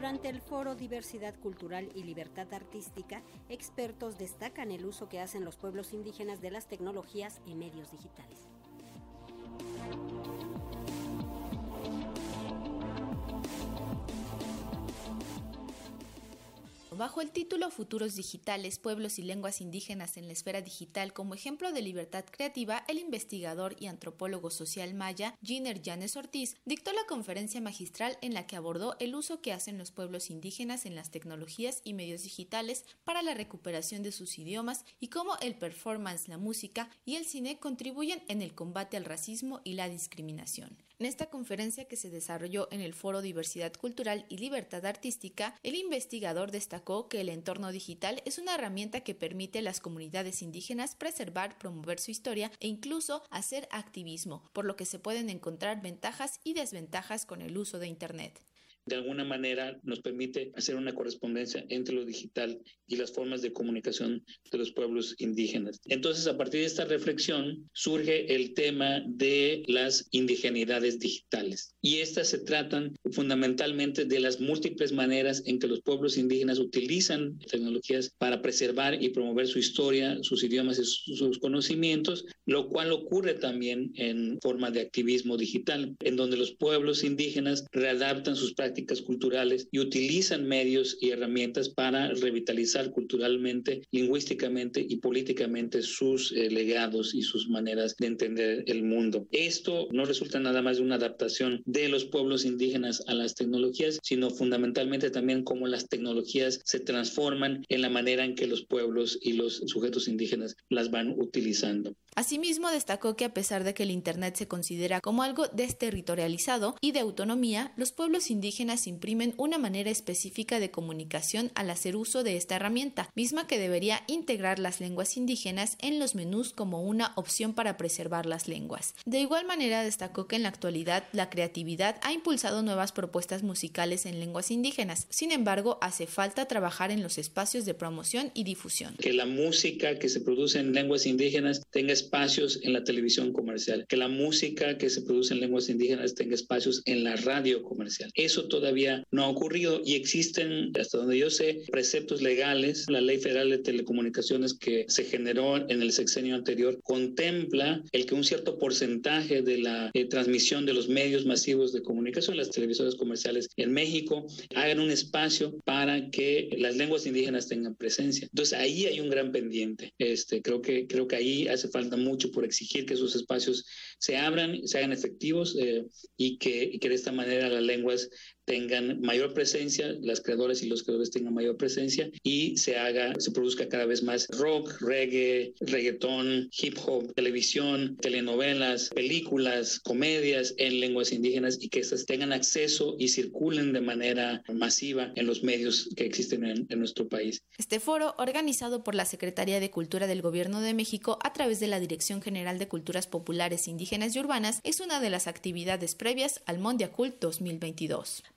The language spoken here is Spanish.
Durante el foro Diversidad Cultural y Libertad Artística, expertos destacan el uso que hacen los pueblos indígenas de las tecnologías y medios digitales. Bajo el título Futuros Digitales, Pueblos y Lenguas Indígenas en la Esfera Digital como ejemplo de libertad creativa, el investigador y antropólogo social maya Giner Yanes Ortiz dictó la conferencia magistral en la que abordó el uso que hacen los pueblos indígenas en las tecnologías y medios digitales para la recuperación de sus idiomas y cómo el performance, la música y el cine contribuyen en el combate al racismo y la discriminación. En esta conferencia que se desarrolló en el Foro Diversidad Cultural y Libertad Artística, el investigador destacó que el entorno digital es una herramienta que permite a las comunidades indígenas preservar, promover su historia e incluso hacer activismo, por lo que se pueden encontrar ventajas y desventajas con el uso de Internet de alguna manera nos permite hacer una correspondencia entre lo digital y las formas de comunicación de los pueblos indígenas. Entonces, a partir de esta reflexión surge el tema de las indigenidades digitales. Y estas se tratan fundamentalmente de las múltiples maneras en que los pueblos indígenas utilizan tecnologías para preservar y promover su historia, sus idiomas y sus conocimientos, lo cual ocurre también en forma de activismo digital, en donde los pueblos indígenas readaptan sus prácticas culturales y utilizan medios y herramientas para revitalizar culturalmente, lingüísticamente y políticamente sus eh, legados y sus maneras de entender el mundo. Esto no resulta nada más de una adaptación de los pueblos indígenas a las tecnologías, sino fundamentalmente también cómo las tecnologías se transforman en la manera en que los pueblos y los sujetos indígenas las van utilizando. Asimismo, destacó que a pesar de que el Internet se considera como algo desterritorializado y de autonomía, los pueblos indígenas imprimen una manera específica de comunicación al hacer uso de esta herramienta, misma que debería integrar las lenguas indígenas en los menús como una opción para preservar las lenguas. De igual manera, destacó que en la actualidad la creatividad ha impulsado nuevas propuestas musicales en lenguas indígenas. Sin embargo, hace falta trabajar en los espacios de promoción y difusión. Que la música que se produce en lenguas indígenas tenga espacios en la televisión comercial, que la música que se produce en lenguas indígenas tenga espacios en la radio comercial. Eso todavía no ha ocurrido y existen, hasta donde yo sé, preceptos legales. La Ley Federal de Telecomunicaciones que se generó en el sexenio anterior contempla el que un cierto porcentaje de la eh, transmisión de los medios masivos de comunicación, las televisoras comerciales en México, hagan un espacio para que las lenguas indígenas tengan presencia. Entonces ahí hay un gran pendiente. Este, creo que creo que ahí hace falta mucho por exigir que esos espacios se abran, se hagan efectivos eh, y, que, y que de esta manera las lenguas tengan mayor presencia, las creadoras y los creadores tengan mayor presencia y se haga, se produzca cada vez más rock, reggae, reggaetón, hip hop, televisión, telenovelas, películas, comedias en lenguas indígenas y que estas tengan acceso y circulen de manera masiva en los medios que existen en, en nuestro país. Este foro, organizado por la Secretaría de Cultura del Gobierno de México a través de la Dirección General de Culturas Populares, Indígenas y Urbanas, es una de las actividades previas al Mondiacult 2022.